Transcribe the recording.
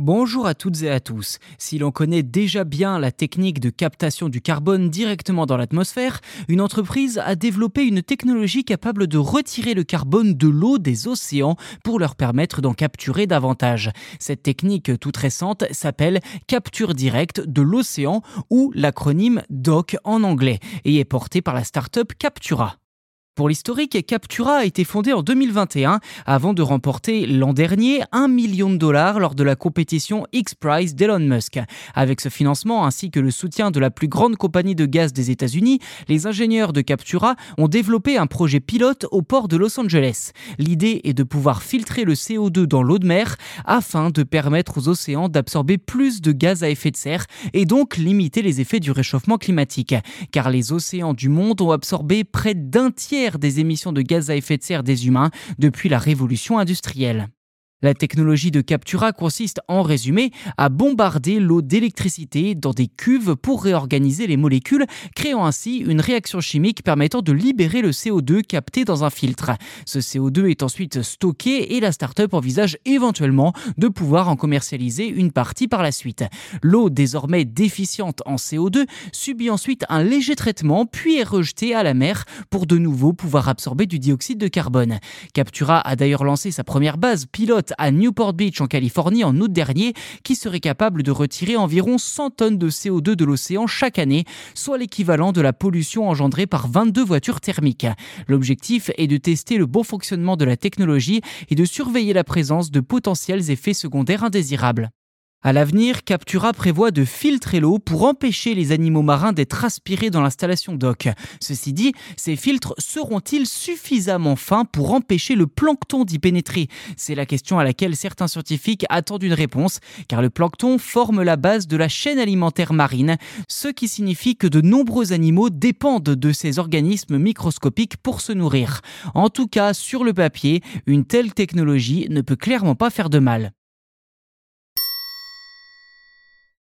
Bonjour à toutes et à tous. Si l'on connaît déjà bien la technique de captation du carbone directement dans l'atmosphère, une entreprise a développé une technologie capable de retirer le carbone de l'eau des océans pour leur permettre d'en capturer davantage. Cette technique toute récente s'appelle capture directe de l'océan ou l'acronyme DOC en anglais et est portée par la start-up Captura. Pour l'historique, Captura a été fondée en 2021 avant de remporter l'an dernier un million de dollars lors de la compétition X-Prize d'Elon Musk. Avec ce financement ainsi que le soutien de la plus grande compagnie de gaz des États-Unis, les ingénieurs de Captura ont développé un projet pilote au port de Los Angeles. L'idée est de pouvoir filtrer le CO2 dans l'eau de mer afin de permettre aux océans d'absorber plus de gaz à effet de serre et donc limiter les effets du réchauffement climatique. Car les océans du monde ont absorbé près d'un tiers des émissions de gaz à effet de serre des humains depuis la révolution industrielle. La technologie de Captura consiste en résumé à bombarder l'eau d'électricité dans des cuves pour réorganiser les molécules, créant ainsi une réaction chimique permettant de libérer le CO2 capté dans un filtre. Ce CO2 est ensuite stocké et la start-up envisage éventuellement de pouvoir en commercialiser une partie par la suite. L'eau désormais déficiente en CO2 subit ensuite un léger traitement puis est rejetée à la mer pour de nouveau pouvoir absorber du dioxyde de carbone. Captura a d'ailleurs lancé sa première base pilote à Newport Beach en Californie en août dernier qui serait capable de retirer environ 100 tonnes de CO2 de l'océan chaque année, soit l'équivalent de la pollution engendrée par 22 voitures thermiques. L'objectif est de tester le bon fonctionnement de la technologie et de surveiller la présence de potentiels effets secondaires indésirables. À l'avenir, Captura prévoit de filtrer l'eau pour empêcher les animaux marins d'être aspirés dans l'installation d'Oc. Ceci dit, ces filtres seront-ils suffisamment fins pour empêcher le plancton d'y pénétrer? C'est la question à laquelle certains scientifiques attendent une réponse, car le plancton forme la base de la chaîne alimentaire marine, ce qui signifie que de nombreux animaux dépendent de ces organismes microscopiques pour se nourrir. En tout cas, sur le papier, une telle technologie ne peut clairement pas faire de mal.